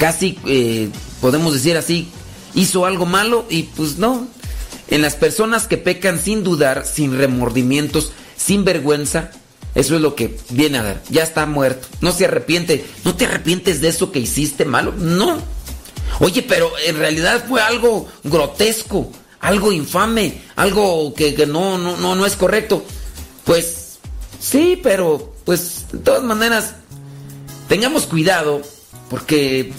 casi, eh, podemos decir así, hizo algo malo y pues no. En las personas que pecan sin dudar, sin remordimientos, sin vergüenza, eso es lo que viene a dar. Ya está muerto. No se arrepiente. No te arrepientes de eso que hiciste malo. No. Oye, pero en realidad fue algo grotesco, algo infame, algo que, que no, no, no, no es correcto. Pues sí, pero pues de todas maneras, tengamos cuidado porque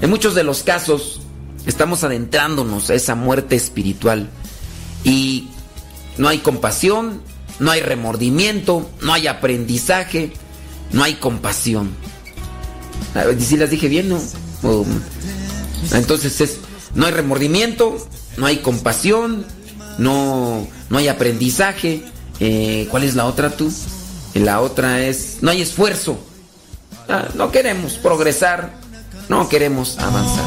en muchos de los casos estamos adentrándonos a esa muerte espiritual y no hay compasión, no hay remordimiento, no hay aprendizaje, no hay compasión. ¿Y si las dije bien, no? entonces es, no hay remordimiento, no hay compasión, no, no hay aprendizaje. Eh, ¿Cuál es la otra tú? La otra es, no hay esfuerzo. Ah, no queremos progresar, no queremos avanzar.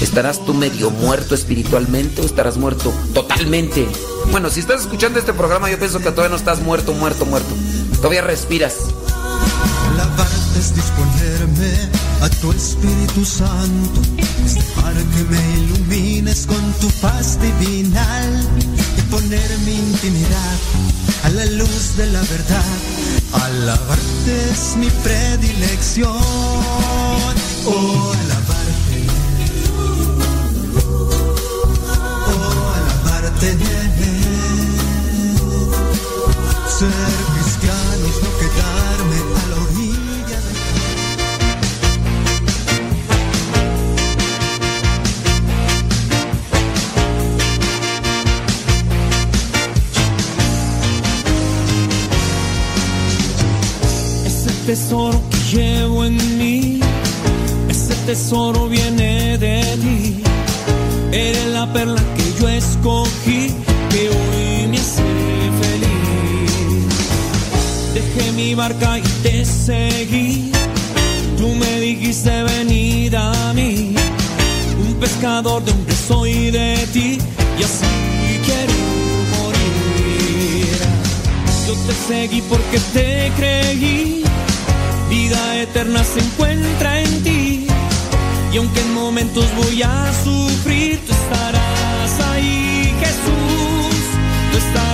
¿Estarás tú medio muerto espiritualmente o estarás muerto totalmente? Bueno, si estás escuchando este programa, yo pienso que todavía no estás muerto, muerto, muerto. Todavía respiras. Lavarte es disponerme a tu Espíritu Santo, es que me ilumines con tu paz divinal y poner mi intimidad a la luz de la verdad. Alabarte es mi predilección. Oh, alabarte. Oh, alabarte. Ser cristiano es no quedarme a la orilla. Ese tesoro que llevo en mí, tesoro viene de ti. Eres la perla que yo escogí, que hoy me hace feliz. Dejé mi barca y te seguí. Tú me dijiste venid a mí. Un pescador de hombre soy de ti y así quiero morir. Yo te seguí porque te creí. Vida eterna se encuentra en ti. Y aunque en momentos voy a sufrir, tú estarás ahí, Jesús. Tú estarás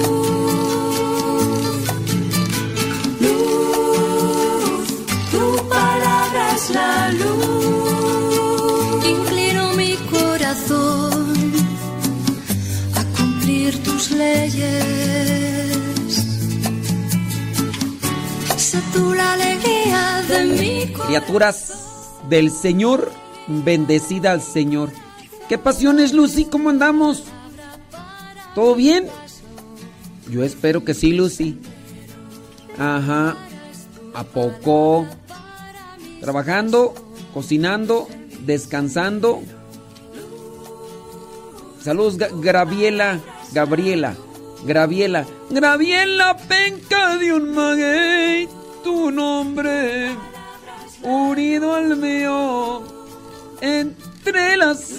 Criaturas del Señor, bendecida al Señor. ¿Qué pasiones, Lucy? ¿Cómo andamos? ¿Todo bien? Yo espero que sí, Lucy. Ajá. ¿A poco? Trabajando, cocinando, descansando. Saludos, Graviela. Gabriela. Graviela. Graviela, penca de un maguey. Tu nombre unido al mío, entrelazados.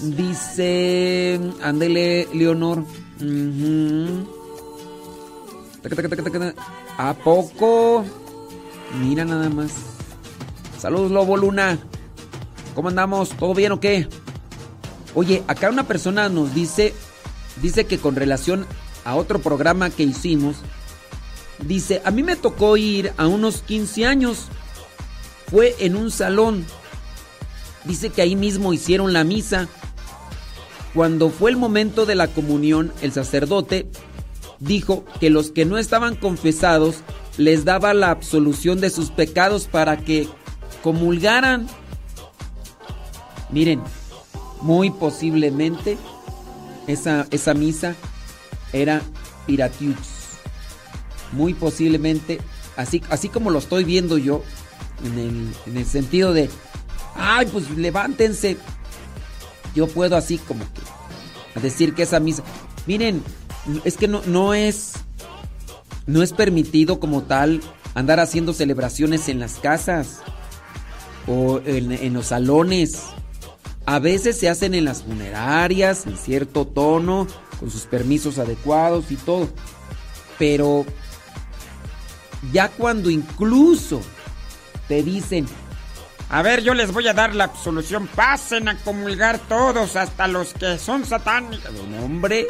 Dice, ándele, Leonor. Taca, taca. ¿A poco? Mira nada más. Saludos, Lobo Luna. ¿Cómo andamos? ¿Todo bien o qué? Oye, acá una persona nos dice, dice que con relación a otro programa que hicimos, dice, a mí me tocó ir a unos 15 años, fue en un salón, dice que ahí mismo hicieron la misa. Cuando fue el momento de la comunión, el sacerdote dijo que los que no estaban confesados les daba la absolución de sus pecados para que comulgaran. Miren, muy posiblemente esa, esa misa era Piratiux. Muy posiblemente, así, así como lo estoy viendo yo, en el, en el sentido de, ay, pues levántense. Yo puedo así como que decir que esa misa. Miren, es que no, no es. No es permitido como tal andar haciendo celebraciones en las casas o en, en los salones. A veces se hacen en las funerarias, en cierto tono, con sus permisos adecuados y todo. Pero ya cuando incluso te dicen, A ver, yo les voy a dar la absolución. Pasen a comulgar todos, hasta los que son satánicos. "No, hombre,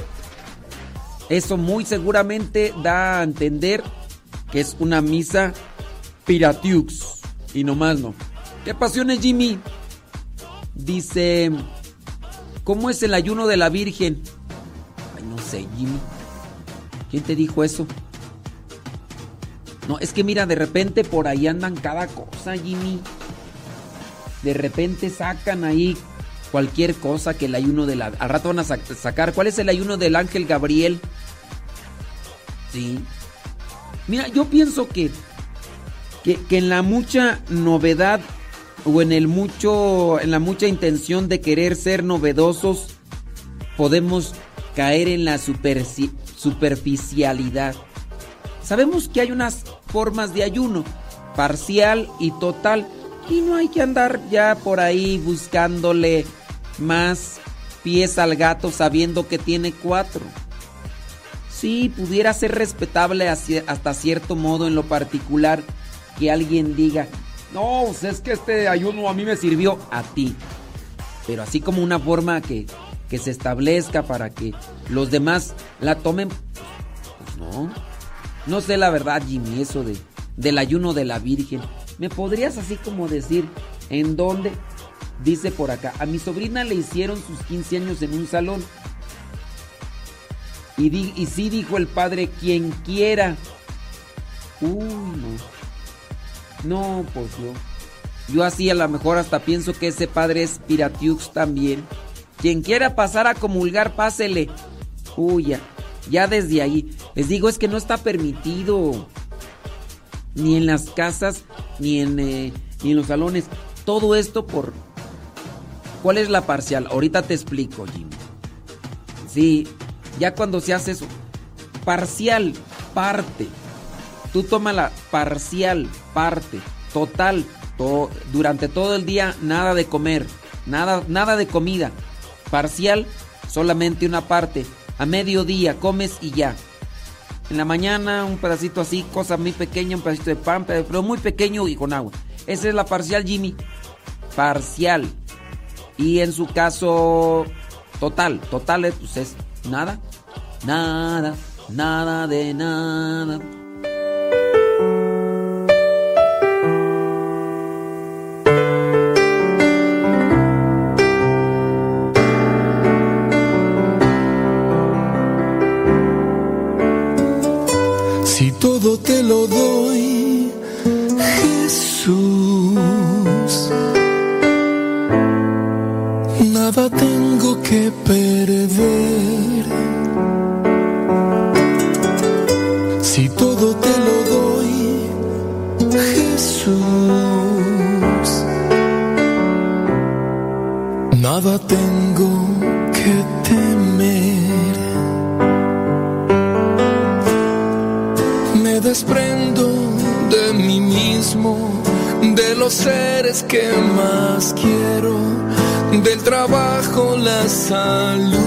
eso muy seguramente da a entender que es una misa piratiux. Y nomás no. ¿Qué pasiones, Jimmy? Dice, ¿cómo es el ayuno de la Virgen? Ay, no sé, Jimmy. ¿Quién te dijo eso? No, es que mira, de repente por ahí andan cada cosa, Jimmy. De repente sacan ahí cualquier cosa que el ayuno de la... Al rato van a sac- sacar. ¿Cuál es el ayuno del ángel Gabriel? Sí. Mira, yo pienso que, que, en la mucha novedad o en el mucho, en la mucha intención de querer ser novedosos, podemos caer en la superficialidad. Sabemos que hay unas formas de ayuno, parcial y total, y no hay que andar ya por ahí buscándole más pies al gato sabiendo que tiene cuatro. Sí, pudiera ser respetable hasta cierto modo en lo particular que alguien diga, no, pues es que este ayuno a mí me sirvió a ti. Pero así como una forma que, que se establezca para que los demás la tomen, pues no. No sé la verdad, Jimmy, eso de, del ayuno de la Virgen. ¿Me podrías así como decir en dónde? Dice por acá, a mi sobrina le hicieron sus 15 años en un salón. Y, y sí dijo el padre, quien quiera. Uy, no. No, pues yo. Yo así a lo mejor hasta pienso que ese padre es Piratiux también. Quien quiera pasar a comulgar, pásele. Uy, ya, ya desde ahí. Les digo, es que no está permitido. Ni en las casas, ni en, eh, ni en los salones. Todo esto por... ¿Cuál es la parcial? Ahorita te explico, Jimmy. Sí, ya cuando se hace eso. Parcial, parte. Tú toma la parcial, parte, total, to- durante todo el día nada de comer, nada, nada de comida. Parcial, solamente una parte. A mediodía comes y ya. En la mañana un pedacito así, cosa muy pequeña, un pedacito de pan, pero muy pequeño y con agua. Esa es la parcial, Jimmy. Parcial. Y en su caso, total. Total pues es nada. Nada, nada de nada. Si todo te lo doy, Jesús, nada tengo que perder. Si todo te lo doy, Jesús, nada tengo que temer. Desprendo de mí mismo, de los seres que más quiero, del trabajo, la salud.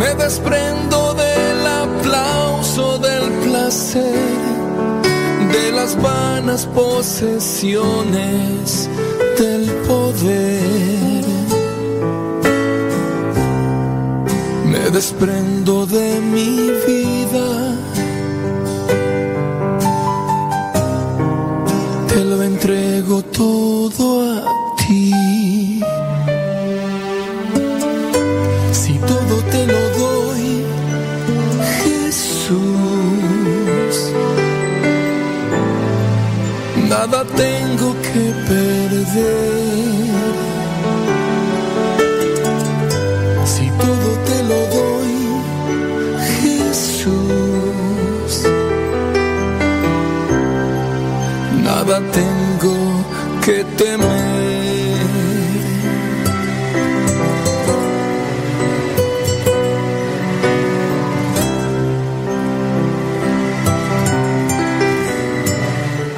Me desprendo del aplauso, del placer, de las vanas posesiones, del poder. Desprendo de mi vida. Te lo entrego todo a ti. Si todo te lo doy, Jesús, nada tengo que perder. Que temer.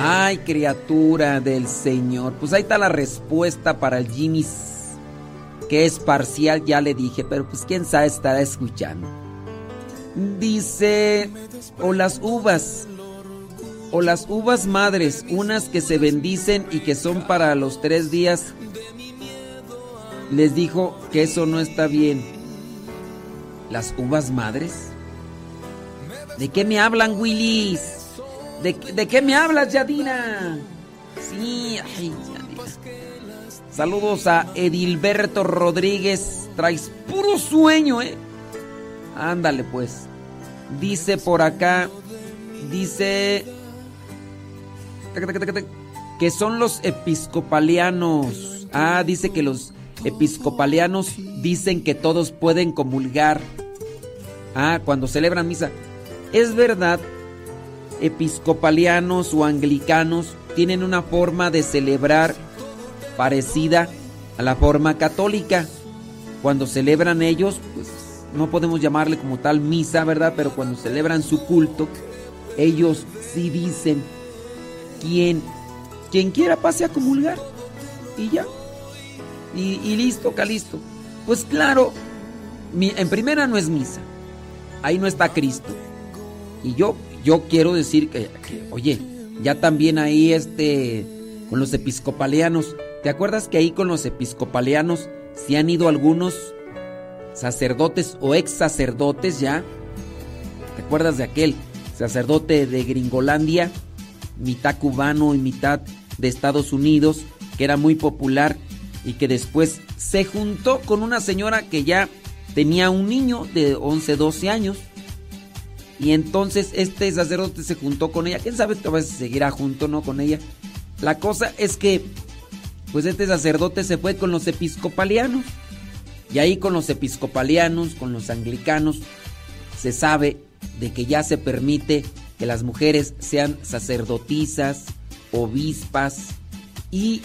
Ay, criatura del Señor. Pues ahí está la respuesta para el Jimmy, que es parcial, ya le dije, pero pues quién sabe estará escuchando. Dice, o las uvas, o las uvas madres, unas que se bendicen y que son para los tres días, les dijo que eso no está bien. ¿Las uvas madres? ¿De qué me hablan, Willis? ¿De, de qué me hablas, Yadina? Sí, ay, Yadina. Saludos a Edilberto Rodríguez. Traes puro sueño, ¿eh? Ándale, pues. Dice por acá, dice que son los episcopalianos. Ah, dice que los episcopalianos dicen que todos pueden comulgar. Ah, cuando celebran misa. Es verdad, episcopalianos o anglicanos tienen una forma de celebrar parecida a la forma católica. Cuando celebran ellos, pues no podemos llamarle como tal misa, ¿verdad? Pero cuando celebran su culto, ellos sí dicen, quien, quiera pase a comulgar. Y ya. Y, listo, calisto. Pues claro, en primera no es misa. Ahí no está Cristo. Y yo, yo quiero decir que, oye, ya también ahí este, con los episcopalianos, ¿te acuerdas que ahí con los episcopalianos si han ido algunos sacerdotes o ex sacerdotes ya? ¿Te acuerdas de aquel sacerdote de Gringolandia, mitad cubano y mitad de Estados Unidos, que era muy popular y que después se juntó con una señora que ya tenía un niño de 11, 12 años. Y entonces este sacerdote se juntó con ella. ¿Quién sabe si vez seguirá junto no con ella? La cosa es que, pues este sacerdote se fue con los episcopalianos. Y ahí con los episcopalianos, con los anglicanos, se sabe de que ya se permite que las mujeres sean sacerdotisas, obispas y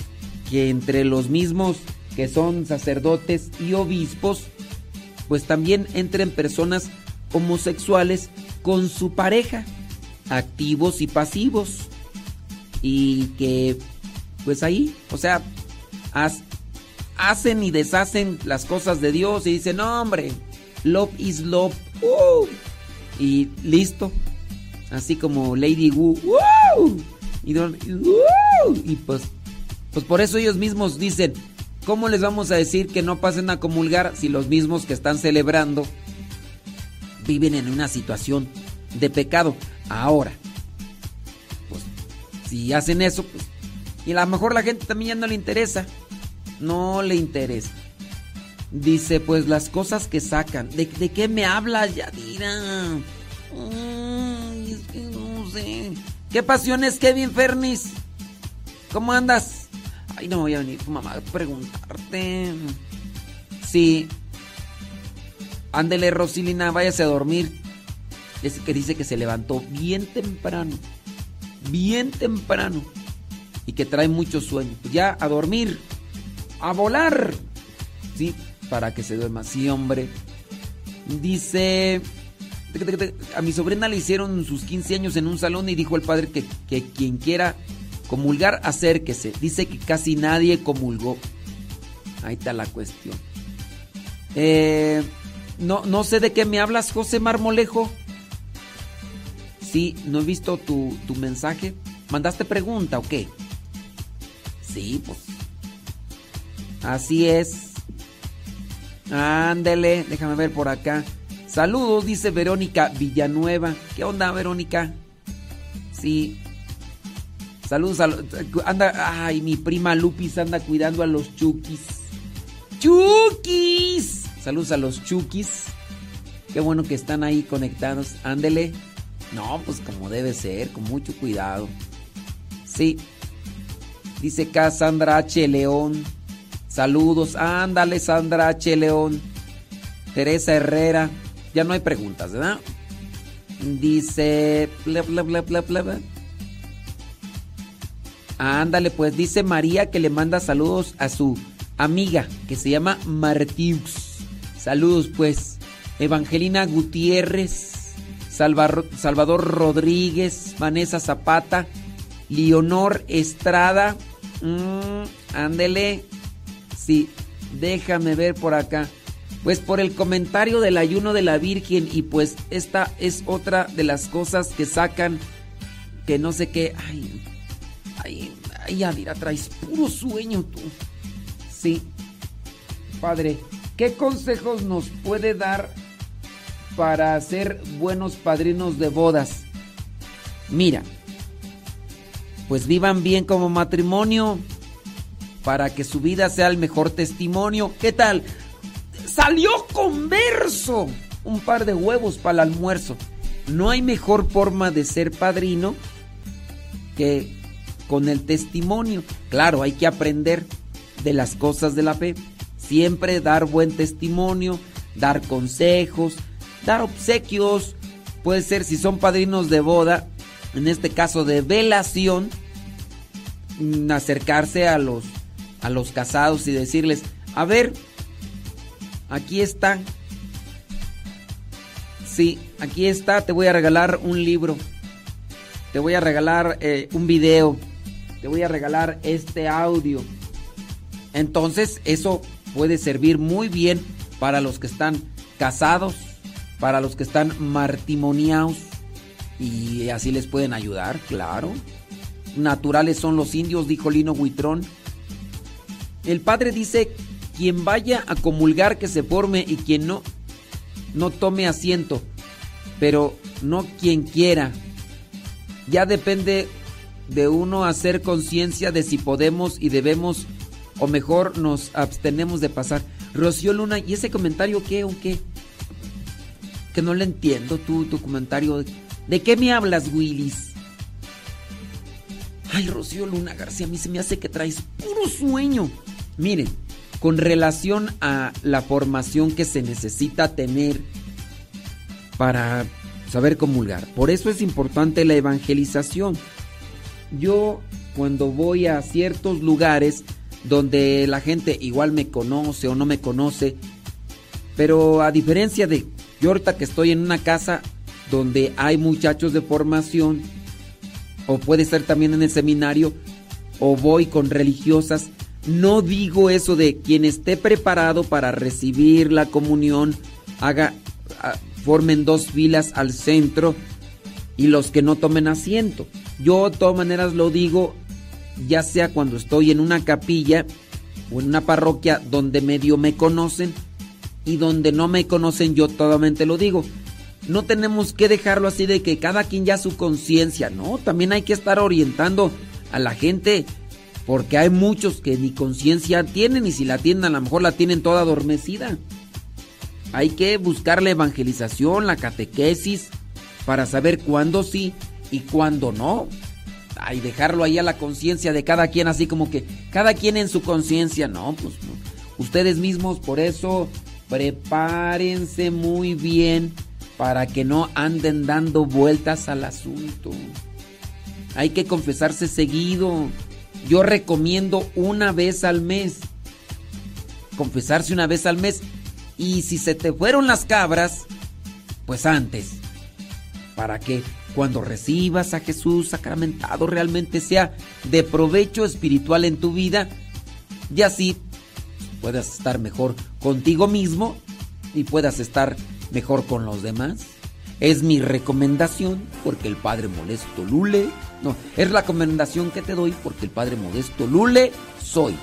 que entre los mismos que son sacerdotes y obispos, pues también entren personas homosexuales con su pareja, activos y pasivos. Y que, pues ahí, o sea, hacen y deshacen las cosas de Dios y dicen, no hombre, love is love. Uh, y listo. Así como Lady Wu. y, y pues, pues por eso ellos mismos dicen, ¿Cómo les vamos a decir que no pasen a comulgar si los mismos que están celebrando viven en una situación de pecado? Ahora, pues si hacen eso, pues, y a lo mejor la gente también ya no le interesa. No le interesa. Dice, pues las cosas que sacan. ¿De, qué me hablas, Yadira? Que no sé. ¿Qué pasiones, Kevin Fernis? ¿Cómo andas? Ay, no voy a venir mamá a preguntarte. Sí. Ándele, Rosilina, váyase a dormir. Es que dice que se levantó bien temprano. Bien temprano. Y que trae mucho sueño. Pues ya a dormir. A volar. Sí, para que se duerma. Sí, hombre. Dice. A mi sobrina le hicieron sus 15 años en un salón y dijo el padre que, que quien quiera Comulgar, acérquese. Dice que casi nadie comulgó. Ahí está la cuestión. Eh, no, no sé de qué me hablas, José Marmolejo. Sí, no he visto tu, tu mensaje. ¿Mandaste pregunta o qué? Sí, pues. Así es. Ándele, déjame ver por acá. Saludos, dice Verónica Villanueva. ¿Qué onda, Verónica? Sí, Saludos a anda, ay, mi prima Lupis anda cuidando a los chukis. ¡Chukis! Saludos a los chukis. Qué bueno que están ahí conectados. Ándele. No, pues como debe ser, con mucho cuidado. Sí. Dice acá Sandra H. León. Saludos. Ándale, Sandra H. León. Teresa Herrera. Ya no hay preguntas, ¿verdad? Dice. Bla, bla, bla, bla, bla. Ándale, pues dice María que le manda saludos a su amiga que se llama Martiux. Saludos, pues. Evangelina Gutiérrez, Salvador Rodríguez, Vanessa Zapata, Leonor Estrada. Mm, ándele. Sí, déjame ver por acá. Pues por el comentario del ayuno de la Virgen y pues esta es otra de las cosas que sacan que no sé qué. Ay, Ay, ay, Adira, traes puro sueño tú. Sí. Padre, ¿qué consejos nos puede dar para ser buenos padrinos de bodas? Mira, pues vivan bien como matrimonio para que su vida sea el mejor testimonio. ¿Qué tal? Salió converso. Un par de huevos para el almuerzo. No hay mejor forma de ser padrino que con el testimonio. Claro, hay que aprender de las cosas de la fe. Siempre dar buen testimonio, dar consejos, dar obsequios. Puede ser si son padrinos de boda, en este caso de velación, mm, acercarse a los a los casados y decirles, a ver, aquí está. Sí, aquí está, te voy a regalar un libro. Te voy a regalar eh, un video. Te voy a regalar este audio. Entonces, eso puede servir muy bien para los que están casados, para los que están martimoniados. Y así les pueden ayudar, claro. Naturales son los indios, dijo Lino Huitrón. El padre dice, quien vaya a comulgar que se forme y quien no, no tome asiento, pero no quien quiera. Ya depende de uno hacer conciencia de si podemos y debemos o mejor nos abstenemos de pasar. Rocío Luna, ¿y ese comentario qué o qué? Que no le entiendo tú, tu comentario. ¿De qué me hablas, Willis? Ay, Rocío Luna García, a mí se me hace que traes puro sueño. Miren, con relación a la formación que se necesita tener para saber comulgar. Por eso es importante la evangelización. Yo cuando voy a ciertos lugares donde la gente igual me conoce o no me conoce, pero a diferencia de yo ahorita que estoy en una casa donde hay muchachos de formación, o puede ser también en el seminario, o voy con religiosas, no digo eso de quien esté preparado para recibir la comunión, haga, ah, formen dos filas al centro y los que no tomen asiento. Yo de todas maneras lo digo, ya sea cuando estoy en una capilla o en una parroquia donde medio me conocen y donde no me conocen, yo totalmente lo digo. No tenemos que dejarlo así de que cada quien ya su conciencia, no, también hay que estar orientando a la gente porque hay muchos que ni conciencia tienen y si la tienen a lo mejor la tienen toda adormecida. Hay que buscar la evangelización, la catequesis, para saber cuándo sí y cuándo no. Y dejarlo ahí a la conciencia de cada quien, así como que cada quien en su conciencia. No, pues ustedes mismos por eso prepárense muy bien para que no anden dando vueltas al asunto. Hay que confesarse seguido yo recomiendo una vez al mes. Confesarse una vez al mes. Y si se te fueron las cabras, pues antes. Para que cuando recibas a Jesús sacramentado realmente sea de provecho espiritual en tu vida. Y así puedas estar mejor contigo mismo y puedas estar mejor con los demás. Es mi recomendación porque el Padre Molesto Lule no, es la recomendación que te doy porque el Padre Modesto Lule soy.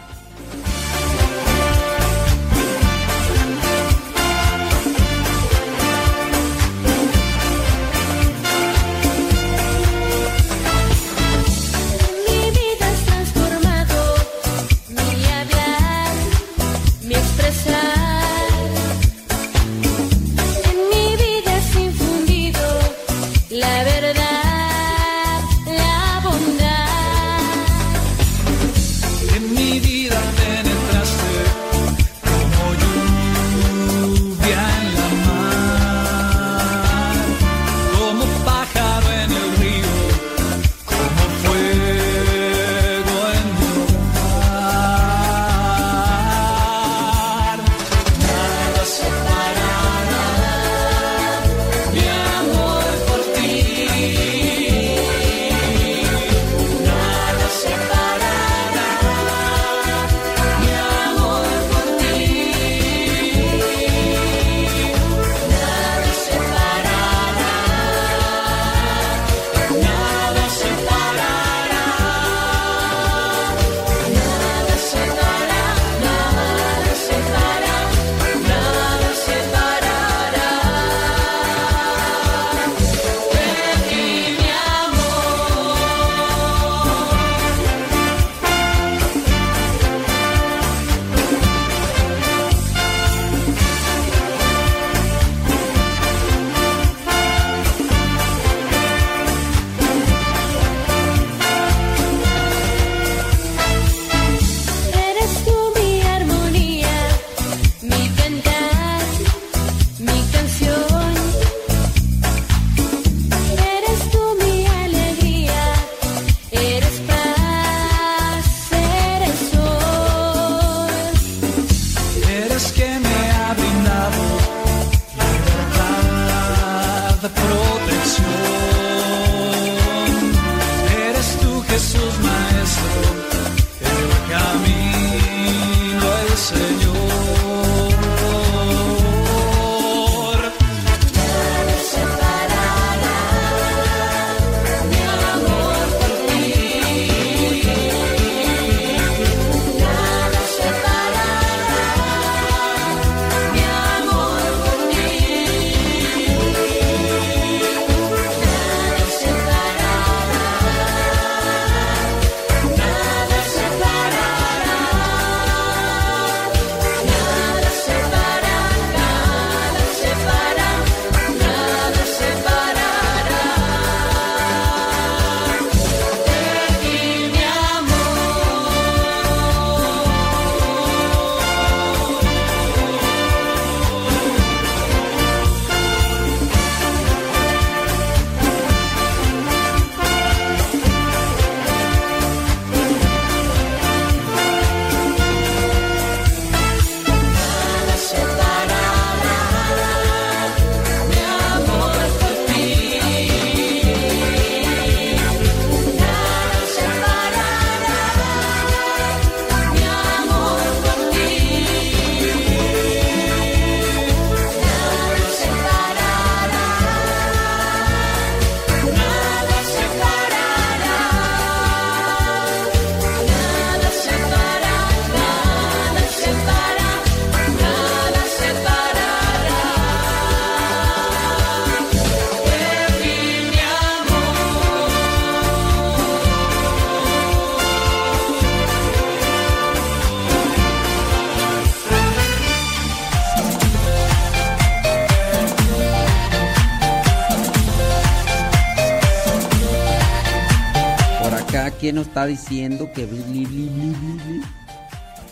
¿Qué nos está diciendo? Que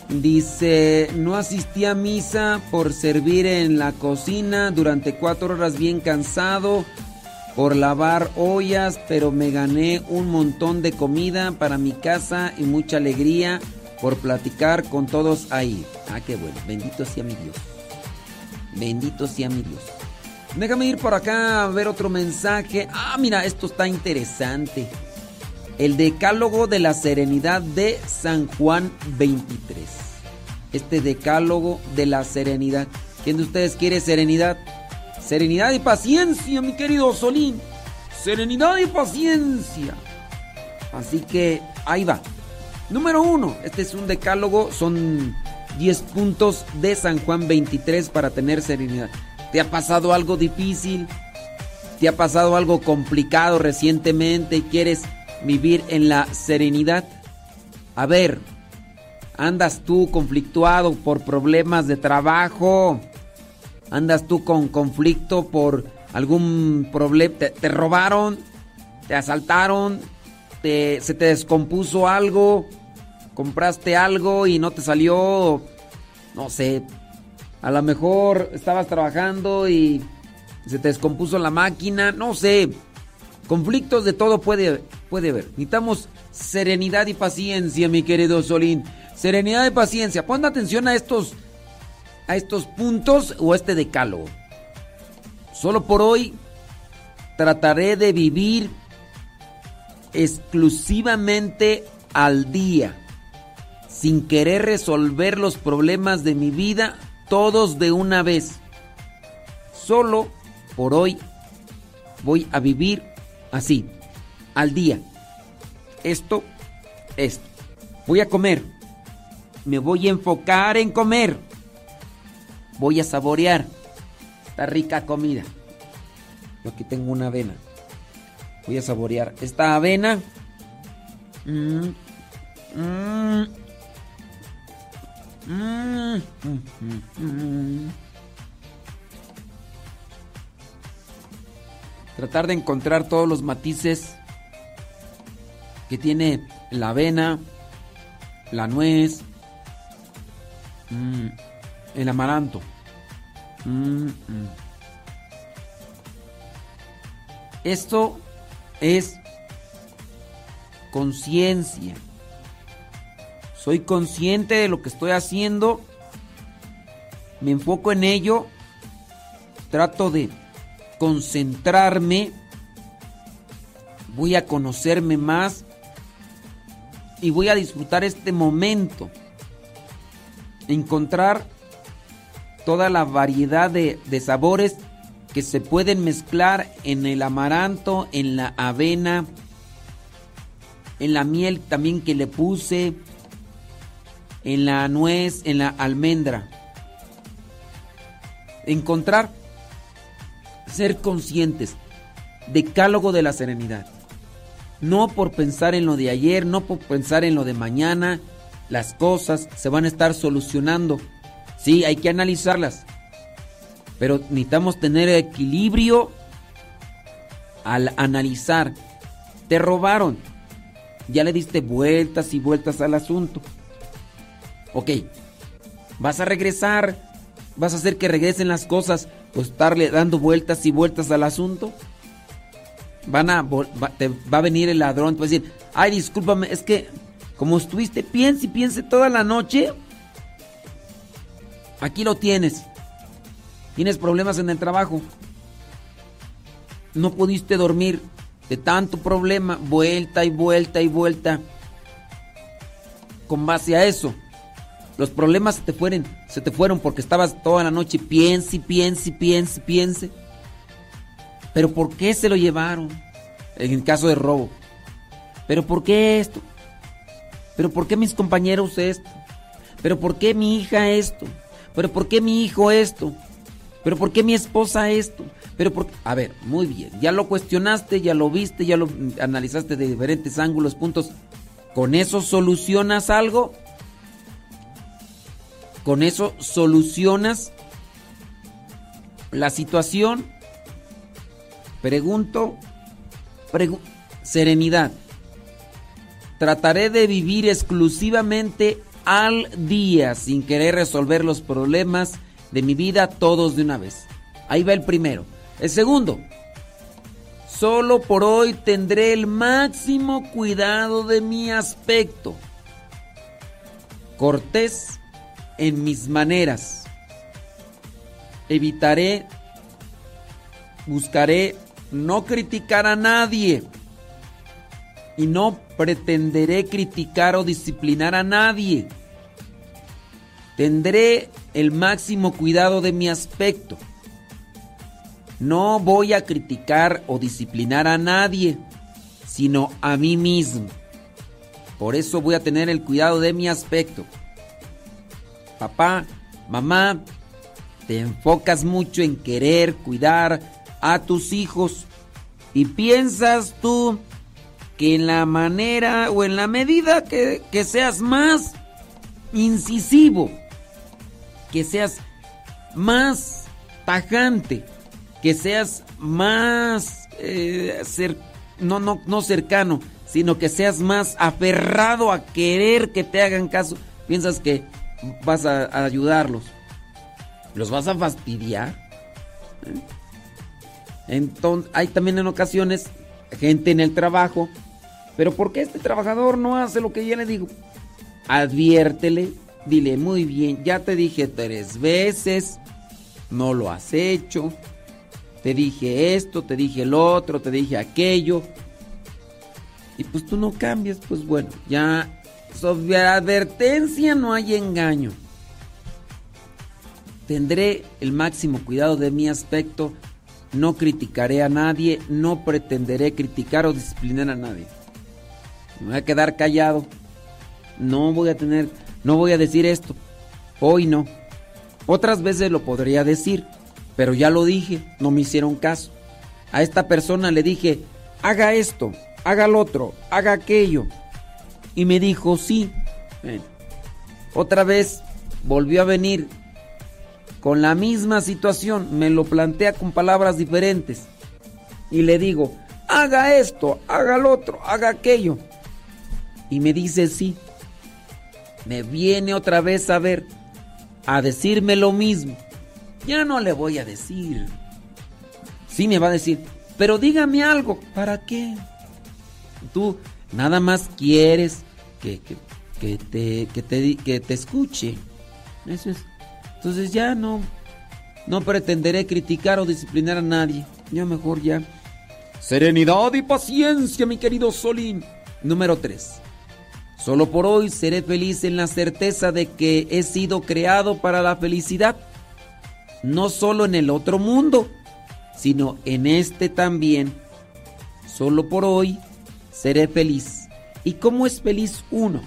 Dice, no asistí a misa por servir en la cocina durante cuatro horas bien cansado por lavar ollas, pero me gané un montón de comida para mi casa y mucha alegría por platicar con todos ahí. Ah, qué bueno. Bendito sea mi Dios. Bendito sea mi Dios. Déjame ir por acá a ver otro mensaje. Ah, mira, esto está interesante. El decálogo de la serenidad de San Juan 23. Este decálogo de la serenidad. ¿Quién de ustedes quiere serenidad? Serenidad y paciencia, mi querido Solín. Serenidad y paciencia. Así que ahí va. Número uno, este es un decálogo, son 10 puntos de San Juan 23 para tener serenidad. ¿Te ha pasado algo difícil? ¿Te ha pasado algo complicado recientemente quieres vivir en la serenidad? A ver, ¿andas tú conflictuado por problemas de trabajo? ¿Andas tú con conflicto por algún problema? ¿Te, robaron? ¿Te asaltaron? ¿Se te descompuso algo? compraste algo y no te salió, no sé, a lo mejor estabas trabajando y se te descompuso la máquina, no sé. Conflictos de todo puede, puede haber. Necesitamos serenidad y paciencia, mi querido Solín. Serenidad y paciencia. Pon atención a estos, a estos puntos o a este decálogo. Solo por hoy trataré de vivir exclusivamente al día sin querer resolver los problemas de mi vida todos de una vez. Solo por hoy voy a vivir así, al día. Esto, esto. Voy a comer. Me voy a enfocar en comer. Voy a saborear esta rica comida. Yo aquí tengo una avena. Voy a saborear esta avena. Mmm, mmm, Tratar de encontrar todos los matices que tiene la avena, la nuez, mm, el amaranto. Mm, mm. Esto es conciencia. Soy consciente de lo que estoy haciendo. Me enfoco en ello. Trato de concentrarme. Voy a conocerme más. Y voy a disfrutar este momento. Encontrar toda la variedad de, sabores que se pueden mezclar en el amaranto, en la avena, en la miel también que le puse en la nuez, en la almendra. Encontrar, ser conscientes, decálogo de la serenidad. No por pensar en lo de ayer, no por pensar en lo de mañana, las cosas se van a estar solucionando. Sí, hay que analizarlas. Pero necesitamos tener equilibrio al analizar. Te robaron. Ya le diste vueltas y vueltas al asunto. Ok, vas a regresar, vas a hacer que regresen las cosas, pues estarle dando vueltas y vueltas al asunto. Van a, va, te va a venir el ladrón, te va a decir, ay, discúlpame, es que como estuviste, piense y piense toda la noche, aquí lo tienes. Tienes problemas en el trabajo. No pudiste dormir de tanto problema, vuelta y vuelta y vuelta. Con base a eso, los problemas se te fueron, se te fueron porque estabas toda la noche piense y piense piense piense. Pero ¿por qué se lo llevaron? En el caso de robo. ¿Pero por qué esto? ¿Pero por qué mis compañeros esto? ¿Pero por qué mi hija esto? ¿Pero por qué mi hijo esto? ¿Pero por qué mi esposa esto? Pero por... A ver, muy bien. Ya lo cuestionaste, ya lo viste, ya lo analizaste de diferentes ángulos, puntos. ¿Con eso solucionas algo? Con eso solucionas la situación. Pregunto, serenidad. trataré de vivir exclusivamente al día sin querer resolver los problemas de mi vida todos de una vez. Ahí va el primero. El segundo, solo por hoy tendré el máximo cuidado de mi aspecto. Cortés en mis maneras. Evitaré, buscaré no criticar a nadie y no pretenderé criticar o disciplinar a nadie. Tendré el máximo cuidado de mi aspecto. No voy a criticar o disciplinar a nadie, sino a mí mismo. Por eso voy a tener el cuidado de mi aspecto. Papá, mamá, te enfocas mucho en querer cuidar a tus hijos y piensas tú que en la manera o en la medida que, seas más incisivo, que seas más tajante, que seas más eh, no, no, no cercano, sino que seas más aferrado a querer que te hagan caso, piensas que vas a, ayudarlos. ¿Los vas a fastidiar? ¿Eh? Entonces, hay también en ocasiones gente en el trabajo, pero ¿por qué este trabajador no hace lo que yo le digo? Adviértele, dile muy bien, ya te dije tres veces, no lo has hecho, te dije esto, te dije el otro, te dije aquello, y pues tú no cambias, pues bueno, ya sobre advertencia no hay engaño. Tendré el máximo cuidado de mi aspecto, no criticaré a nadie, no pretenderé criticar o disciplinar a nadie. Me voy a quedar callado. No voy a tener, no voy a decir esto. Hoy no. Otras veces lo podría decir, pero ya lo dije, no me hicieron caso. A esta persona le dije, haga esto, haga lo otro, haga aquello. Y me dijo, sí. Otra vez volvió a venir con la misma situación, me lo plantea con palabras diferentes. Y le digo, haga esto, haga lo otro, haga aquello. Y me dice, sí. Me viene otra vez a ver, a decirme lo mismo. Ya no le voy a decir. Sí me va a decir, pero dígame algo, ¿para qué? Tú nada más quieres que, te, que, te, que te escuche. Eso es. Entonces ya no, no pretenderé criticar o disciplinar a nadie. Yo mejor ya. Serenidad y paciencia, mi querido Solín. Número 3. Solo por hoy seré feliz en la certeza de que he sido creado para la felicidad. No solo en el otro mundo, sino en este también. Solo por hoy seré feliz. ¿Y cómo es feliz uno?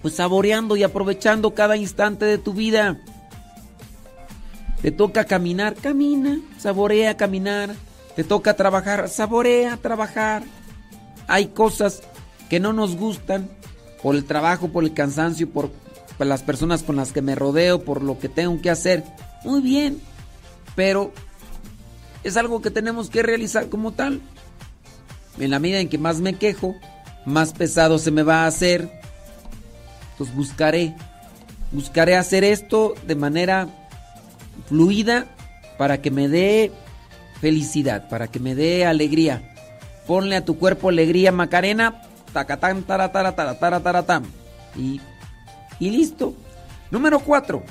Pues saboreando y aprovechando cada instante de tu vida. Te toca caminar, camina, saborea caminar. Te toca trabajar, saborea trabajar. Hay cosas que no nos gustan por el trabajo, por el cansancio, por, las personas con las que me rodeo, por lo que tengo que hacer. Muy bien, pero es algo que tenemos que realizar como tal. En la medida en que más me quejo, más pesado se me va a hacer. Entonces buscaré, buscaré hacer esto de manera fluida para que me dé felicidad, para que me dé alegría. Ponle a tu cuerpo alegría, Macarena. Tacatán, taratara, taratara, Y, y listo. Número 4.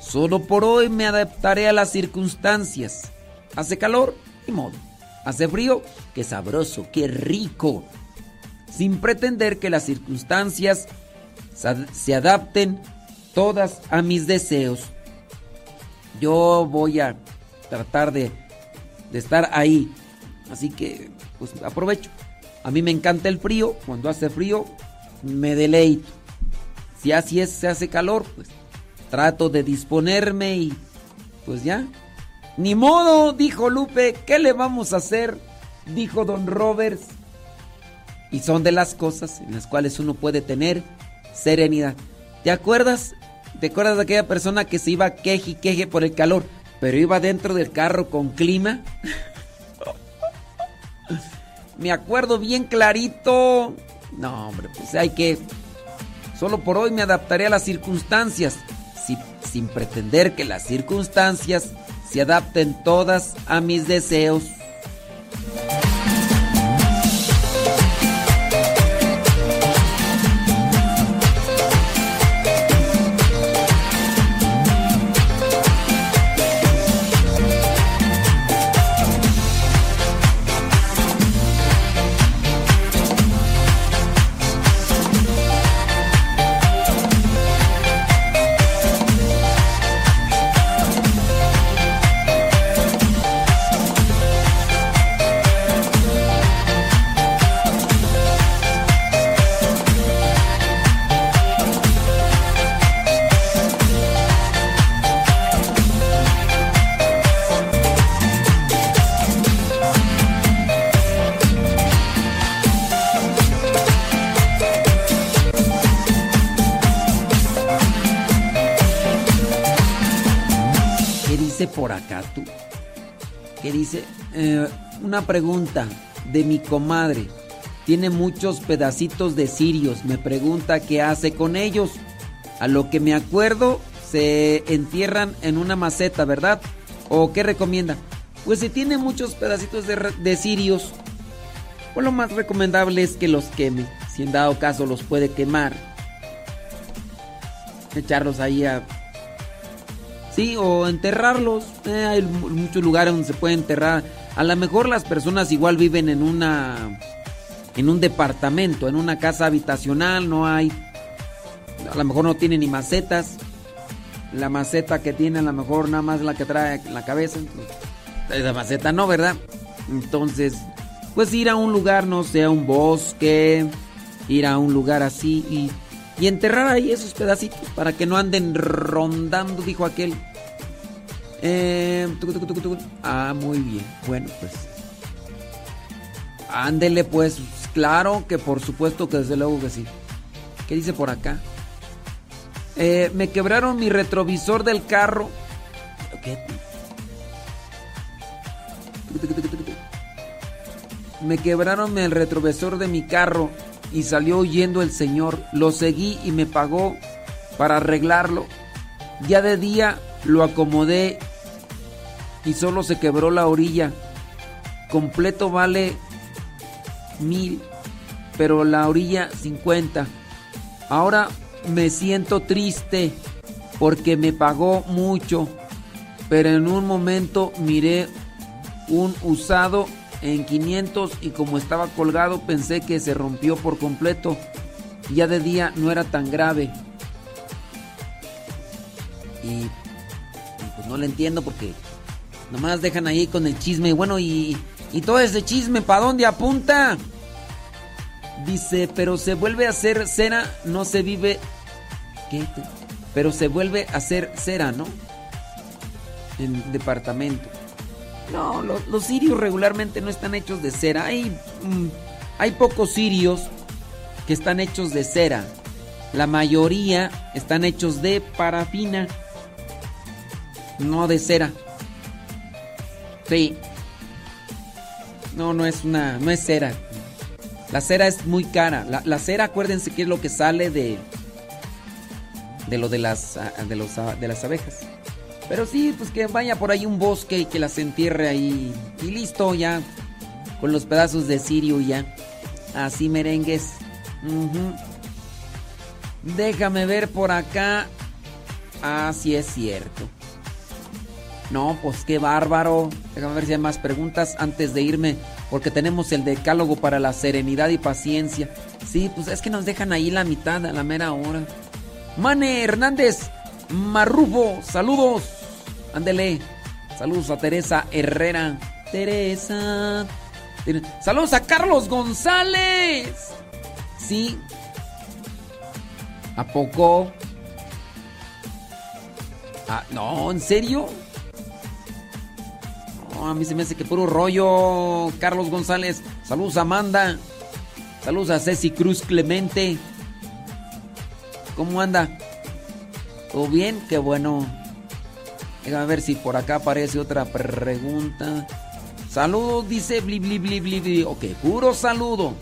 Solo por hoy me adaptaré a las circunstancias. Hace calor, y modo. Hace frío, qué sabroso, qué rico. Sin pretender que las circunstancias se adapten todas a mis deseos yo voy a tratar de, estar ahí. Así que, pues aprovecho. A mí me encanta el frío. Cuando hace frío, me deleito. Si así es, se hace calor, pues trato de disponerme y pues ya. Ni modo, dijo Lupe, ¿qué le vamos a hacer? Dijo Don Roberts. Y son de las cosas en las cuales uno puede tener serenidad. ¿Te acuerdas ¿Te acuerdas de aquella persona que se iba queje y queje por el calor, pero iba dentro del carro con clima? Me acuerdo bien clarito. No, hombre, pues hay que... Solo por hoy me adaptaré a las circunstancias, sin pretender que las circunstancias se adapten todas a mis deseos. Pregunta de mi comadre. Tiene muchos pedacitos de cirios. Me pregunta qué hace con ellos. A lo que me acuerdo, se entierran en una maceta, ¿verdad? ¿O qué recomienda? Pues si tiene muchos pedacitos de, de cirios, pues lo más recomendable es que los queme. Si en dado caso los puede quemar. Echarlos ahí a... Sí, o enterrarlos. Eh, hay muchos lugares donde se puede enterrar a lo mejor las personas igual viven en una en un departamento, en una casa habitacional, no hay a lo mejor no tiene ni macetas. La maceta que tiene a lo mejor nada más la que trae la cabeza. Esa maceta no, ¿verdad? Entonces, pues ir a un lugar, no sé, a un bosque, ir a un lugar así y, y enterrar ahí esos pedacitos para que no anden rondando, dijo aquel. Eh, ah, muy bien. Bueno, pues. Ándele, pues. Claro que por supuesto que desde luego que sí. ¿Qué dice por acá? Eh, me quebraron mi retrovisor del carro. Me quebraron el retrovisor de mi carro y salió huyendo el señor. Lo seguí y me pagó para arreglarlo. Ya de día lo acomodé y solo se quebró la orilla. Completo vale mil, pero la orilla 50. Ahora me siento triste porque me pagó mucho, pero en un momento miré un usado en 500 y como estaba colgado pensé que se rompió por completo. Ya de día no era tan grave. Y, y pues no le entiendo porque Nomás dejan ahí con el chisme. Bueno, y, y todo ese chisme, ¿para dónde apunta? Dice, pero se vuelve a hacer cera, no se vive... ¿Qué? Pero se vuelve a hacer cera, ¿no? En departamento. No, los, los sirios regularmente no están hechos de cera. Hay, mm, hay pocos sirios que están hechos de cera. La mayoría están hechos de parafina, no de cera. Sí. No, no es una. No es cera. La cera es muy cara. La, cera, acuérdense que es lo que sale de. De lo de las. De, los, de las abejas. Pero sí, pues que vaya por ahí un bosque y que las entierre ahí. Y listo, ya. Con los pedazos de cirio ya. Así merengues. Déjame ver por acá. Ah, es cierto. No, pues qué bárbaro. Déjame ver si hay más preguntas antes de irme, porque tenemos el decálogo para la serenidad y paciencia. Sí, pues es que nos dejan ahí la mitad a la mera hora. Mane Hernández Marrufo, saludos. Ándele. Saludos a Teresa Herrera. Teresa. Saludos a Carlos González. Sí. ¿A poco? Ah, no, ¿en serio? A mí se me hace que puro rollo. Carlos González. Saludos Amanda. Saludos a Ceci Cruz Clemente. ¿Cómo anda? ¿Todo bien? Qué bueno. Déjame ver si por acá aparece otra pregunta. Saludos, dice bli bli bli bli. Ok, puro saludo.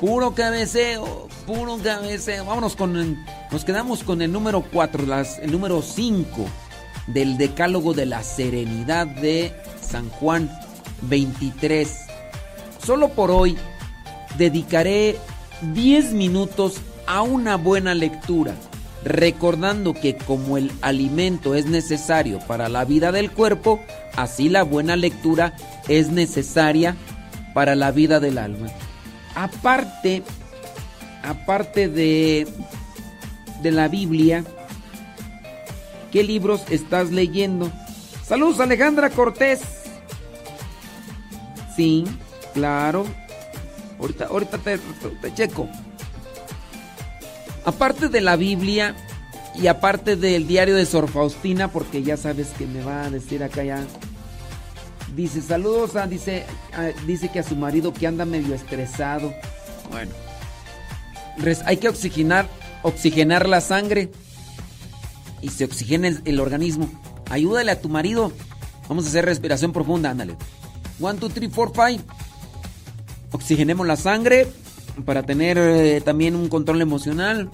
Puro cabeceo, puro cabeceo. Vámonos con. Nos quedamos con el número 4, el número 5 del Decálogo de la Serenidad de San Juan 23. Solo por hoy dedicaré 10 minutos a una buena lectura, recordando que como el alimento es necesario para la vida del cuerpo, así la buena lectura es necesaria para la vida del alma. Aparte, aparte de, de la Biblia, ¿qué libros estás leyendo? Saludos Alejandra Cortés. Sí, claro. Ahorita, ahorita te, te checo. Aparte de la Biblia y aparte del diario de Sor Faustina, porque ya sabes que me va a decir acá ya. Dice, saludos dice, dice que a su marido que anda medio estresado. Bueno. hay que oxigenar, oxigenar la sangre y se oxigena el, organismo. Ayúdale a tu marido. Vamos a hacer respiración profunda, ándale. One, two, three, four, five. Oxigenemos la sangre para tener eh, también un control emocional.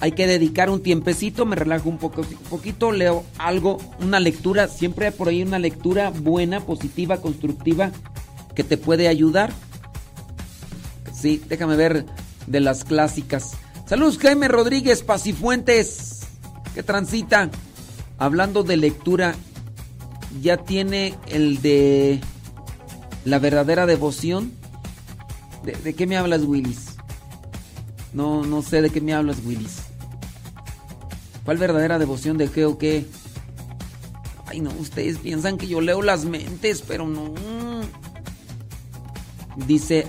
Hay que dedicar un tiempecito, me relajo un, poco, poquito, leo algo, una lectura, siempre hay por ahí una lectura buena, positiva, constructiva, que te puede ayudar. Sí, déjame ver de las clásicas. Saludos Jaime Rodríguez Pacifuentes, que transita. Hablando de lectura, ya tiene el de la verdadera devoción. ¿De, qué me hablas, Willis? No, no sé de qué me hablas, Willis. ¿Cuál verdadera devoción de qué o qué? Ay, no, ustedes piensan que yo leo las mentes, pero no. Dice,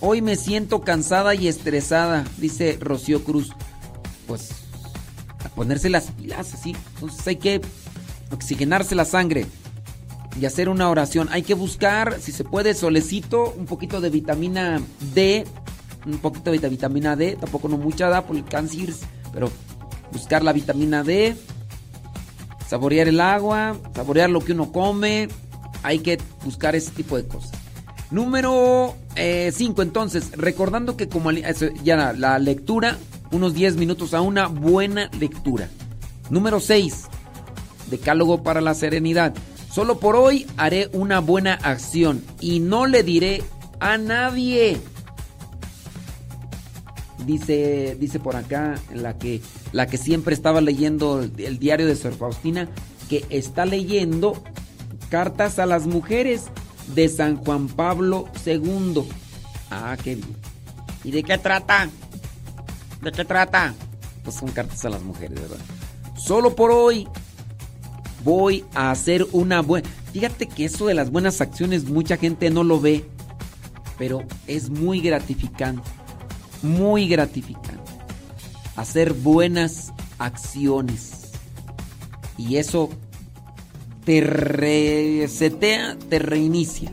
hoy me siento cansada y estresada, dice Rocío Cruz. Pues, ponerse las pilas, así. Entonces hay que oxigenarse la sangre y hacer una oración. Hay que buscar, si se puede, solecito, un poquito de vitamina D, un poquito de vitamina D, tampoco no mucha da por el cáncer, pero buscar la vitamina D, saborear el agua, saborear lo que uno come, hay que buscar ese tipo de cosas. Número 5, eh, entonces, recordando que como ya la lectura, unos 10 minutos a una buena lectura. Número 6, decálogo para la serenidad. Solo por hoy haré una buena acción y no le diré a nadie. Dice, dice por acá la que, la que siempre estaba leyendo el, diario de Sor Faustina, que está leyendo cartas a las mujeres de San Juan Pablo II. Ah, qué bien. ¿Y de qué trata? ¿De qué trata? Pues son cartas a las mujeres, ¿verdad? Solo por hoy voy a hacer una buena... Fíjate que eso de las buenas acciones mucha gente no lo ve, pero es muy gratificante, muy gratificante. Hacer buenas acciones. Y eso te resetea, te reinicia.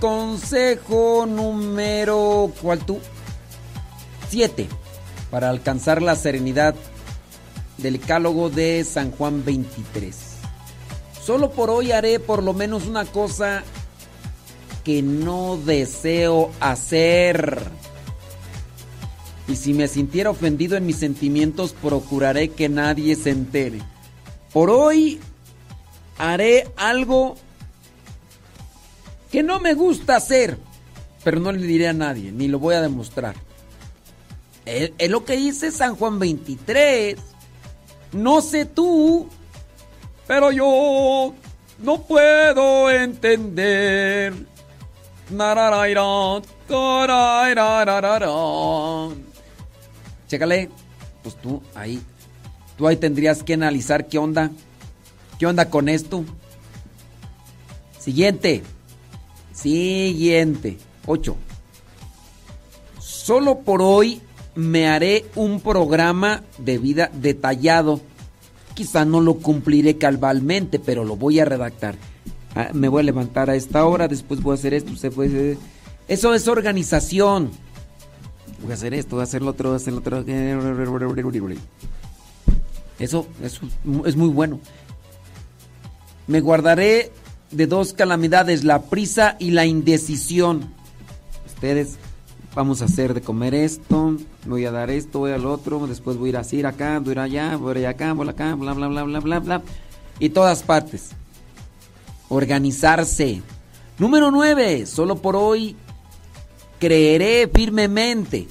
consejo número... ¿Cuál tú? 7. Para alcanzar la serenidad del cálogo de San Juan 23. Solo por hoy haré por lo menos una cosa que no deseo hacer. Y si me sintiera ofendido en mis sentimientos, procuraré que nadie se entere. Por hoy haré algo que no me gusta hacer, pero no le diré a nadie, ni lo voy a demostrar. Es, lo que dice San Juan 23. No sé tú, pero yo no puedo entender. Chécale, pues tú ahí, tú ahí tendrías que analizar qué onda, qué onda con esto. Siguiente. Siguiente. 8. Solo por hoy me haré un programa de vida detallado. Quizá no lo cumpliré calvalmente, pero lo voy a redactar. Ah, me voy a levantar a esta hora, después voy a hacer esto, se puede... Eso es organización. Voy a hacer esto, voy a hacer lo otro, voy a hacer lo otro. Eso, eso es muy bueno. Me guardaré de dos calamidades, la prisa y la indecisión. Ustedes, vamos a hacer de comer esto, voy a dar esto, voy al otro, después voy a ir así, acá, voy a ir allá, voy a ir acá, voy acá, bla, bla, bla, bla, bla, bla. Y todas partes. Organizarse. Número 9. Solo por hoy creeré firmemente,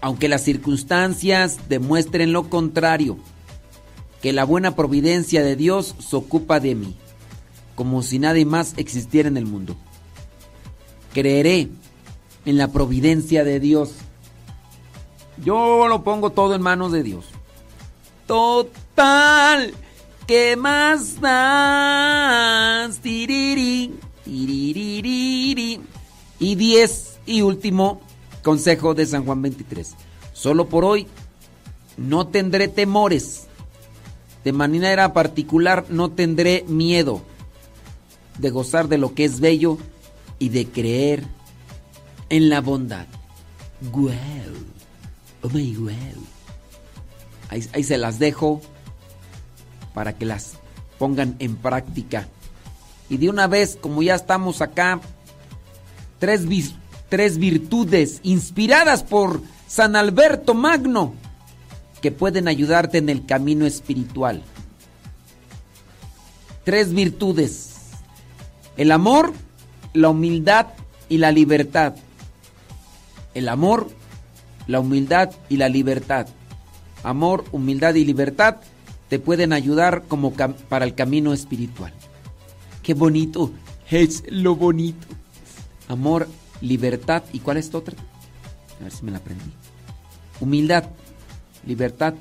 aunque las circunstancias demuestren lo contrario, que la buena providencia de Dios se ocupa de mí como si nadie más existiera en el mundo. Creeré en la providencia de Dios. Yo lo pongo todo en manos de Dios. Total, ¿qué más das? Y diez y último consejo de San Juan 23. Solo por hoy no tendré temores. De manera particular no tendré miedo de gozar de lo que es bello y de creer en la bondad. Wow. Oh my wow. Ahí, ahí se las dejo para que las pongan en práctica. Y de una vez, como ya estamos acá, tres, tres virtudes inspiradas por San Alberto Magno que pueden ayudarte en el camino espiritual. Tres virtudes el amor, la humildad y la libertad. El amor, la humildad y la libertad. Amor, humildad y libertad te pueden ayudar como para el camino espiritual. Qué bonito es lo bonito. Amor, libertad y ¿cuál es otra? A ver si me la aprendí. Humildad, libertad.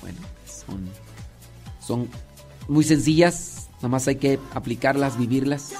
Bueno, son, son muy sencillas, Nada más hay que aplicarlas, vivirlas.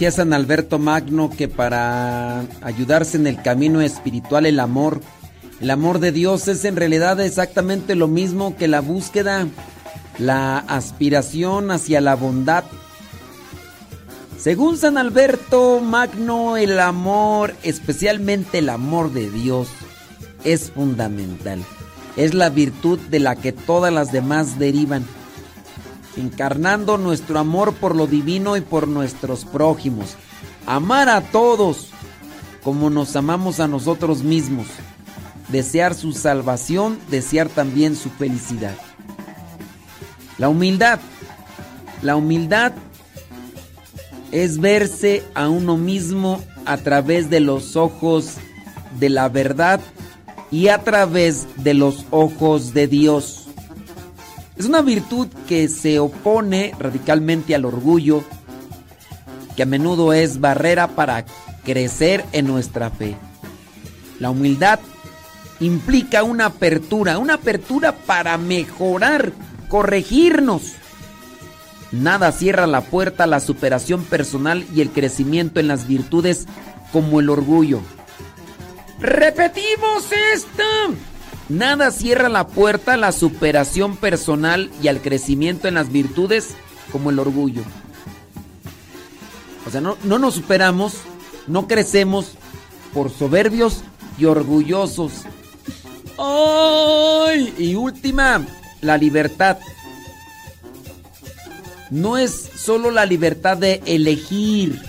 Decía San Alberto Magno que para ayudarse en el camino espiritual el amor, el amor de Dios es en realidad exactamente lo mismo que la búsqueda, la aspiración hacia la bondad. Según San Alberto Magno, el amor, especialmente el amor de Dios, es fundamental. Es la virtud de la que todas las demás derivan encarnando nuestro amor por lo divino y por nuestros prójimos. Amar a todos como nos amamos a nosotros mismos. Desear su salvación, desear también su felicidad. La humildad. La humildad es verse a uno mismo a través de los ojos de la verdad y a través de los ojos de Dios. Es una virtud que se opone radicalmente al orgullo, que a menudo es barrera para crecer en nuestra fe. La humildad implica una apertura, una apertura para mejorar, corregirnos. Nada cierra la puerta a la superación personal y el crecimiento en las virtudes como el orgullo. Repetimos esto. Nada cierra la puerta a la superación personal y al crecimiento en las virtudes como el orgullo. O sea, no, nos superamos, no crecemos por soberbios y orgullosos. ¡Ay! Y última, la libertad. No es solo la libertad de elegir,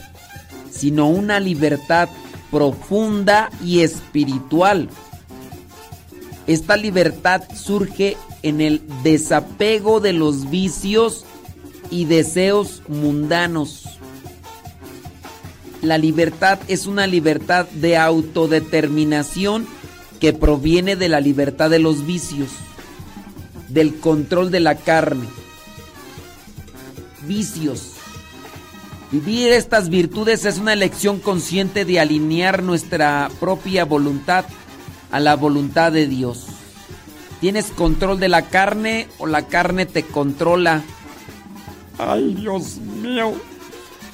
sino una libertad profunda y espiritual. Esta libertad surge en el desapego de los vicios y deseos mundanos. La libertad es una libertad de autodeterminación que proviene de la libertad de los vicios, del control de la carne. Vicios. Vivir estas virtudes es una elección consciente de alinear nuestra propia voluntad a la voluntad de Dios. ¿Tienes control de la carne o la carne te controla? Ay, Dios mío,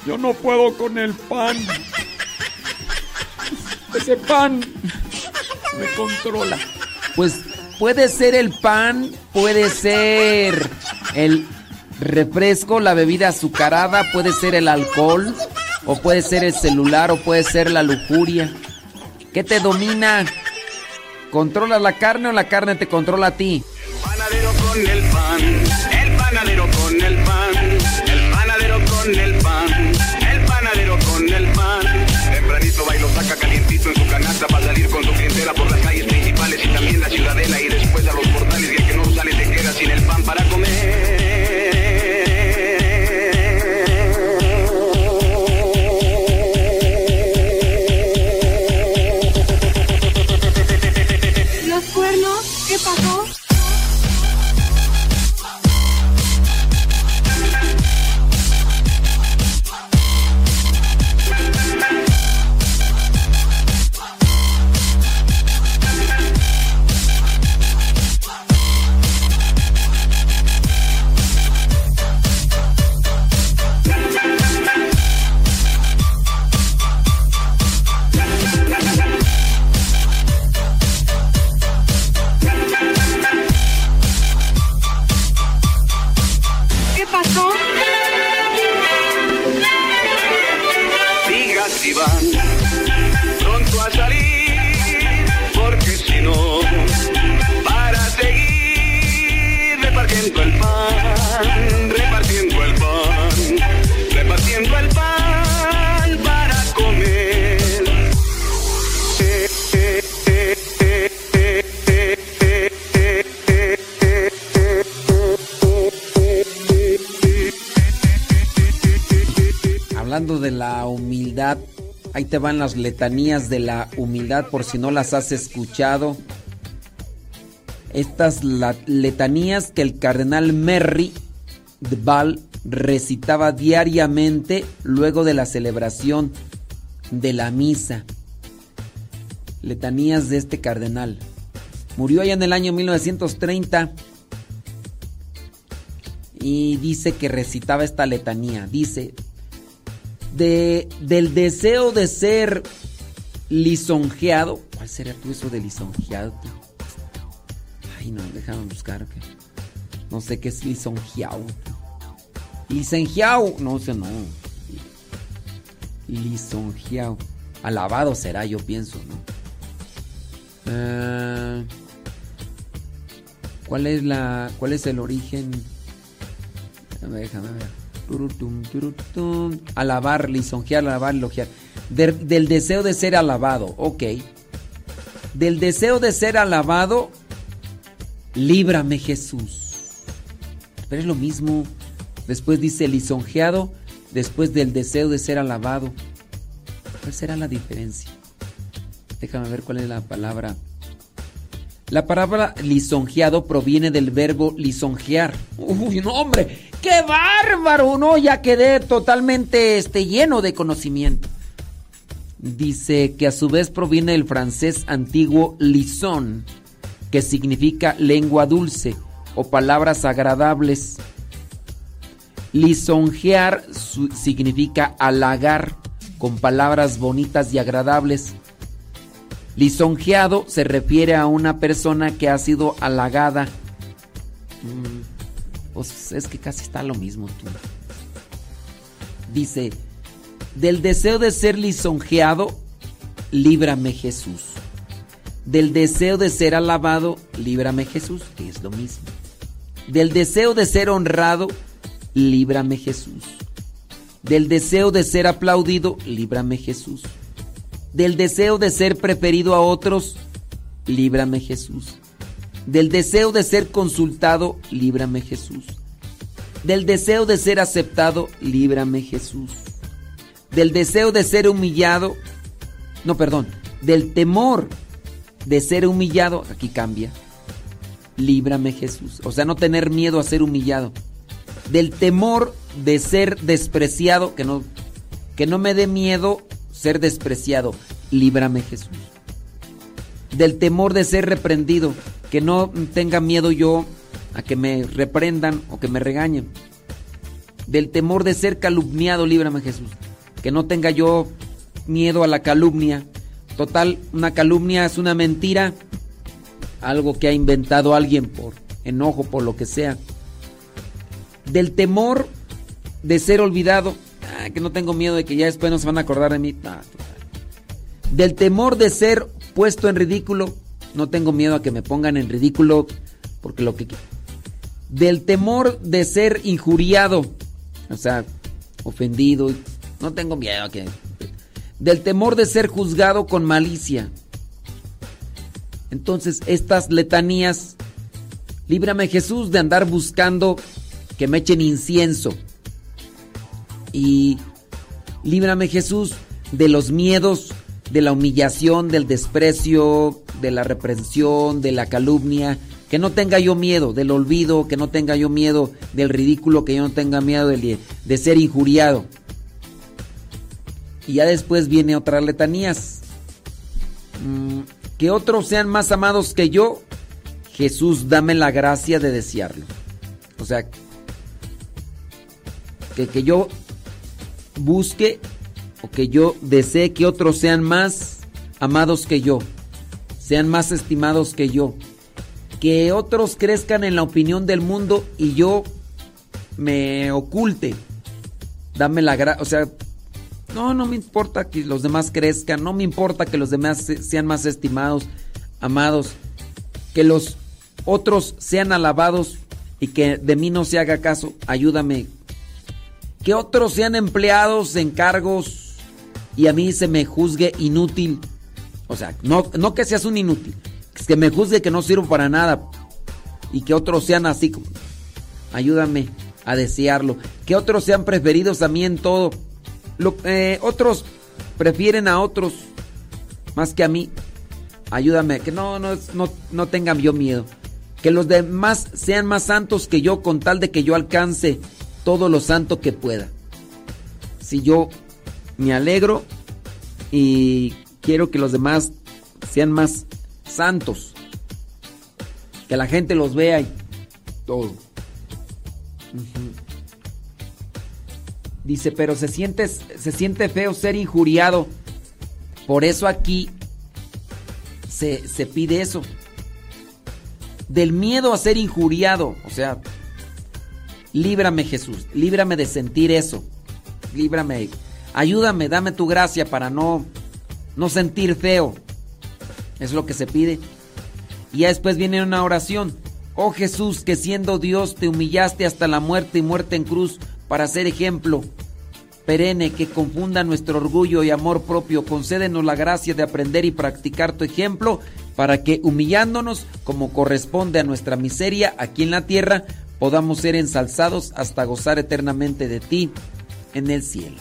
yo no puedo con el pan. Ese pan me controla. Pues puede ser el pan, puede ser el refresco, la bebida azucarada, puede ser el alcohol, o puede ser el celular, o puede ser la lujuria. ¿Qué te domina? ¿Controlas la carne o la carne te controla a ti? Ahí te van las letanías de la humildad por si no las has escuchado. Estas letanías que el cardenal Merry de Val recitaba diariamente luego de la celebración de la misa. Letanías de este cardenal. Murió allá en el año 1930 y dice que recitaba esta letanía. Dice, de, del deseo de ser lisonjeado. ¿Cuál sería tú eso de lisonjeado? Ay, no, déjame buscar. que No sé qué es lisonjeado. Lisonjeado. No sé, no. Lisonjeado. Alabado será, yo pienso, ¿no? Ah, ¿Cuál es la. cuál es el origen? Déjame ver. Alabar, lisonjear, alabar, elogiar. Del deseo de ser alabado, ok. Del deseo de ser alabado, líbrame Jesús. Pero es lo mismo. Después dice lisonjeado, después del deseo de ser alabado. ¿Cuál será la diferencia? Déjame ver cuál es la palabra. La palabra lisonjeado proviene del verbo lisonjear. Uy, no, hombre, qué bárbaro, no, ya quedé totalmente este, lleno de conocimiento. Dice que a su vez proviene del francés antiguo lison, que significa lengua dulce o palabras agradables. Lisonjear significa halagar con palabras bonitas y agradables. Lisonjeado se refiere a una persona que ha sido halagada. Mm, Pues es que casi está lo mismo tú. Dice, del deseo de ser lisonjeado, líbrame Jesús. Del deseo de ser alabado, líbrame Jesús, que es lo mismo. Del deseo de ser honrado, líbrame Jesús. Del deseo de ser aplaudido, líbrame Jesús. Del deseo de ser preferido a otros, líbrame Jesús. Del deseo de ser consultado, líbrame Jesús. Del deseo de ser aceptado, líbrame Jesús. Del deseo de ser humillado, no, perdón, del temor de ser humillado, aquí cambia, líbrame Jesús. O sea, no tener miedo a ser humillado. Del temor de ser despreciado, que no, que no me dé miedo ser despreciado, líbrame Jesús. Del temor de ser reprendido, que no tenga miedo yo a que me reprendan o que me regañen. Del temor de ser calumniado, líbrame Jesús. Que no tenga yo miedo a la calumnia. Total, una calumnia es una mentira, algo que ha inventado alguien por enojo, por lo que sea. Del temor de ser olvidado, ah, que no tengo miedo de que ya después no se van a acordar de mí. Del temor de ser puesto en ridículo, no tengo miedo a que me pongan en ridículo porque lo que del temor de ser injuriado, o sea, ofendido, no tengo miedo a que del temor de ser juzgado con malicia. Entonces, estas letanías líbrame Jesús de andar buscando que me echen incienso. Y líbrame Jesús de los miedos, de la humillación, del desprecio, de la reprensión, de la calumnia. Que no tenga yo miedo del olvido, que no tenga yo miedo del ridículo, que yo no tenga miedo de, de ser injuriado. Y ya después viene otras letanías. Mm, que otros sean más amados que yo. Jesús, dame la gracia de desearlo. O sea, que, que yo busque o que yo desee que otros sean más amados que yo, sean más estimados que yo, que otros crezcan en la opinión del mundo y yo me oculte. Dame la gracia, o sea, no, no me importa que los demás crezcan, no me importa que los demás se- sean más estimados, amados, que los otros sean alabados y que de mí no se haga caso, ayúdame. Que otros sean empleados en cargos y a mí se me juzgue inútil. O sea, no, no que seas un inútil, que me juzgue que no sirvo para nada y que otros sean así. Ayúdame a desearlo. Que otros sean preferidos a mí en todo. Lo- eh, otros prefieren a otros más que a mí. Ayúdame, que no, no, no, no tengan yo miedo. Que los demás sean más santos que yo con tal de que yo alcance todo lo santo que pueda. Si yo me alegro y quiero que los demás sean más santos. Que la gente los vea y todo. Dice, pero se siente, se siente feo ser injuriado. Por eso aquí se, se pide eso. Del miedo a ser injuriado. O sea, líbrame Jesús, líbrame de sentir eso. Líbrame, ayúdame, dame tu gracia para no, no sentir feo. Es lo que se pide. Y ya después viene una oración. Oh Jesús, que siendo Dios te humillaste hasta la muerte y muerte en cruz para ser ejemplo perenne que confunda nuestro orgullo y amor propio. Concédenos la gracia de aprender y practicar tu ejemplo para que humillándonos como corresponde a nuestra miseria aquí en la tierra, podamos ser ensalzados hasta gozar eternamente de ti en el cielo.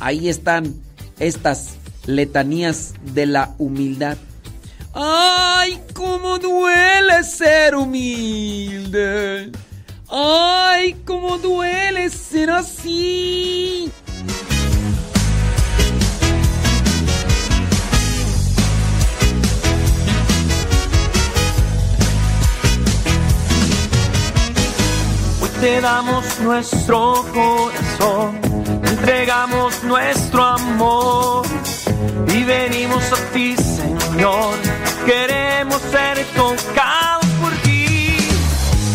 Ahí están estas letanías de la humildad. ¡Ay, cómo duele ser humilde! ¡Ay, cómo duele ser así! Te damos nuestro corazón, te entregamos nuestro amor y venimos a ti, Señor. Queremos ser tocados por ti.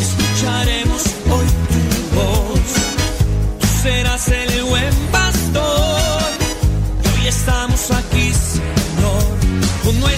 Escucharemos hoy tu voz. Tú serás el buen pastor. Y hoy estamos aquí, Señor, con nuestro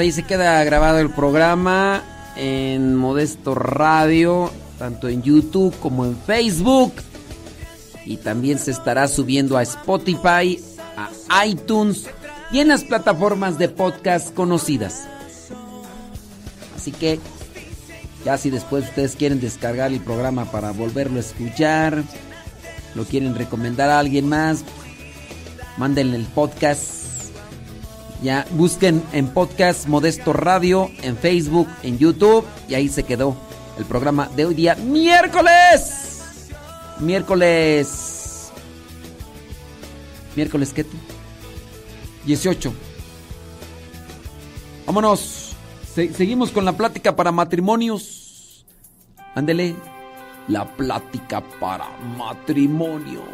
ahí se queda grabado el programa en Modesto Radio, tanto en YouTube como en Facebook. Y también se estará subiendo a Spotify, a iTunes y en las plataformas de podcast conocidas. Así que, ya si después ustedes quieren descargar el programa para volverlo a escuchar, lo quieren recomendar a alguien más, mándenle el podcast. Ya busquen en podcast Modesto Radio, en Facebook, en YouTube y ahí se quedó el programa de hoy día, miércoles. Miércoles. Miércoles, ¿qué? 18. Vámonos. Se- seguimos con la plática para matrimonios. Ándele. La plática para matrimonios.